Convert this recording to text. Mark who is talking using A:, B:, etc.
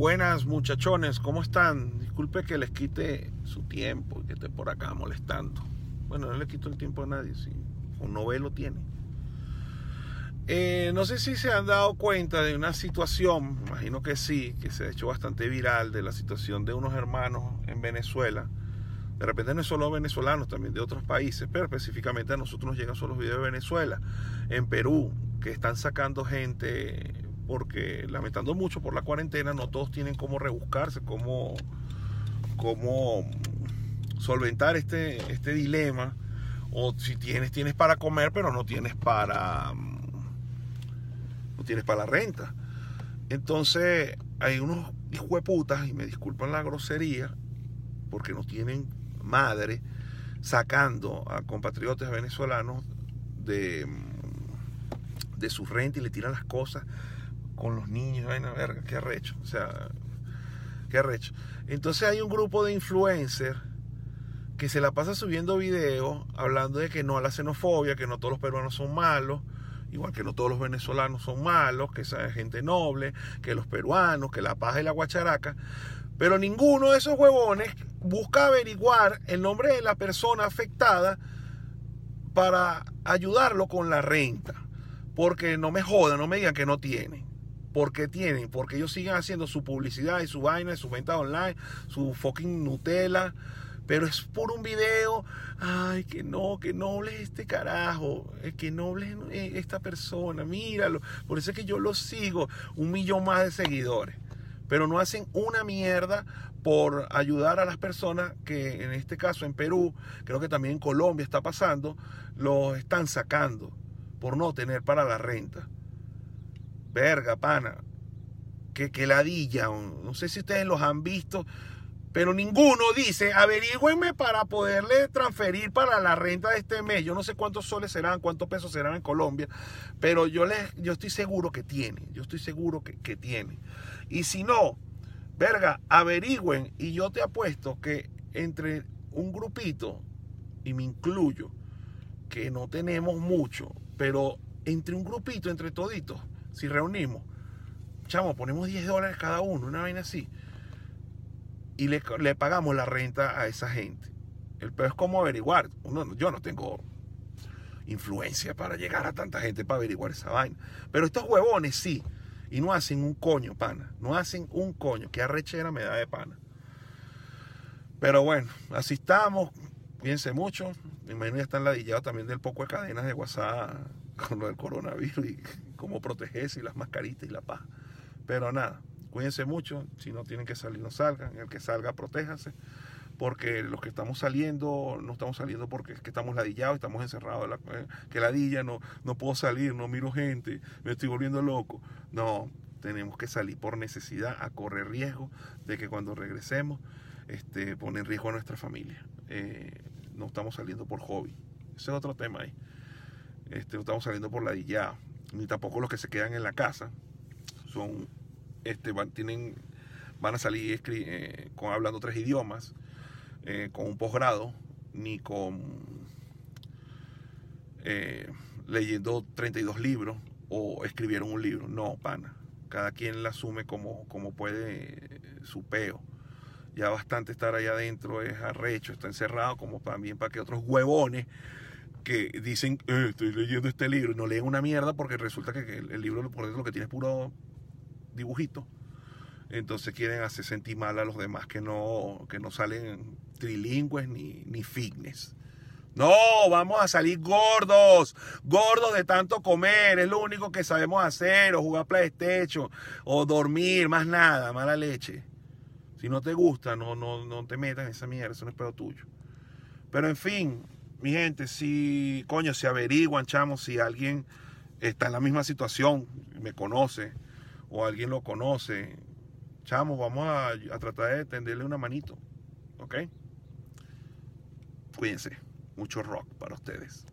A: Buenas muchachones, ¿cómo están? Disculpe que les quite su tiempo y que esté por acá molestando. Bueno, no le quito el tiempo a nadie, si un novelo tiene. Eh, no sé si se han dado cuenta de una situación, imagino que sí, que se ha hecho bastante viral, de la situación de unos hermanos en Venezuela. De repente no solo venezolanos, también de otros países, pero específicamente a nosotros nos llegan solo los videos de Venezuela. En Perú, que están sacando gente porque lamentando mucho por la cuarentena, no todos tienen cómo rebuscarse, cómo, cómo solventar este, este dilema. O si tienes, tienes para comer, pero no tienes para. no tienes para la renta. Entonces, hay unos hijueputas, y me disculpan la grosería, porque no tienen madre, sacando a compatriotas venezolanos de, de su renta y le tiran las cosas con los niños, vaina, verga, qué arrecho, o sea, qué arrecho. Entonces hay un grupo de influencers que se la pasa subiendo videos hablando de que no a la xenofobia, que no todos los peruanos son malos, igual que no todos los venezolanos son malos, que esa gente noble, que los peruanos, que la paja y la guacharaca, pero ninguno de esos huevones busca averiguar el nombre de la persona afectada para ayudarlo con la renta. Porque no me jodan, no me digan que no tienen porque tienen, porque ellos siguen haciendo su publicidad y su vaina, y su venta online, su fucking Nutella, pero es por un video, ay, que no, que noble es este carajo, eh, que noble es esta persona, míralo, por eso es que yo lo sigo, un millón más de seguidores, pero no hacen una mierda por ayudar a las personas que en este caso en Perú, creo que también en Colombia está pasando, los están sacando por no tener para la renta. Verga, pana. Que, que ladilla. No sé si ustedes los han visto. Pero ninguno dice, averigüenme para poderle transferir para la renta de este mes. Yo no sé cuántos soles serán, cuántos pesos serán en Colombia, pero yo, les, yo estoy seguro que tiene. Yo estoy seguro que, que tiene. Y si no, verga, averigüen. Y yo te apuesto que entre un grupito, y me incluyo, que no tenemos mucho, pero entre un grupito, entre toditos, si reunimos, chamo, ponemos 10 dólares cada uno, una vaina así, y le, le pagamos la renta a esa gente. El peor es cómo averiguar. Uno, yo no tengo influencia para llegar a tanta gente para averiguar esa vaina. Pero estos huevones sí. Y no hacen un coño, pana. No hacen un coño. Qué arrechera me da de pana. Pero bueno, así estamos. Piense mucho. Mi imagino ya están ladillados también del poco de cadenas de WhatsApp con del coronavirus y cómo protegerse y las mascaritas y la paz. Pero nada, cuídense mucho, si no tienen que salir, no salgan, el que salga, protéjanse, porque los que estamos saliendo, no estamos saliendo porque es que estamos ladillados, estamos encerrados, la, eh, que ladilla, no, no puedo salir, no miro gente, me estoy volviendo loco. No, tenemos que salir por necesidad, a correr riesgo de que cuando regresemos, este, pone en riesgo a nuestra familia. Eh, no estamos saliendo por hobby. Ese es otro tema ahí. Este, no estamos saliendo por ladillado ni tampoco los que se quedan en la casa. Son, este, van, tienen, van a salir eh, con, hablando tres idiomas, eh, con un posgrado, ni con eh, leyendo 32 libros o escribieron un libro. No, pana. Cada quien la asume como, como puede su peo. Ya bastante estar allá adentro es arrecho, está encerrado, como también para que otros huevones que dicen, eh, estoy leyendo este libro, y no leen una mierda porque resulta que el, libro por lo que tiene es puro dibujito. Entonces quieren hacer sentir mal a los demás que no, que no salen trilingües ni, ni fitness. No, vamos a salir gordos, gordos de tanto comer, es lo único que sabemos hacer, o jugar PlayStation, o dormir, más nada, mala leche. Si no te gusta, no, no, no te metas en esa mierda, eso no es pedo tuyo. Pero en fin, mi gente, si, coño, si averiguan, chamo, si alguien está en la misma situación, me conoce, o alguien lo conoce, chamo, vamos a, a tratar de tenderle una manito, ¿ok? Cuídense, mucho rock para ustedes.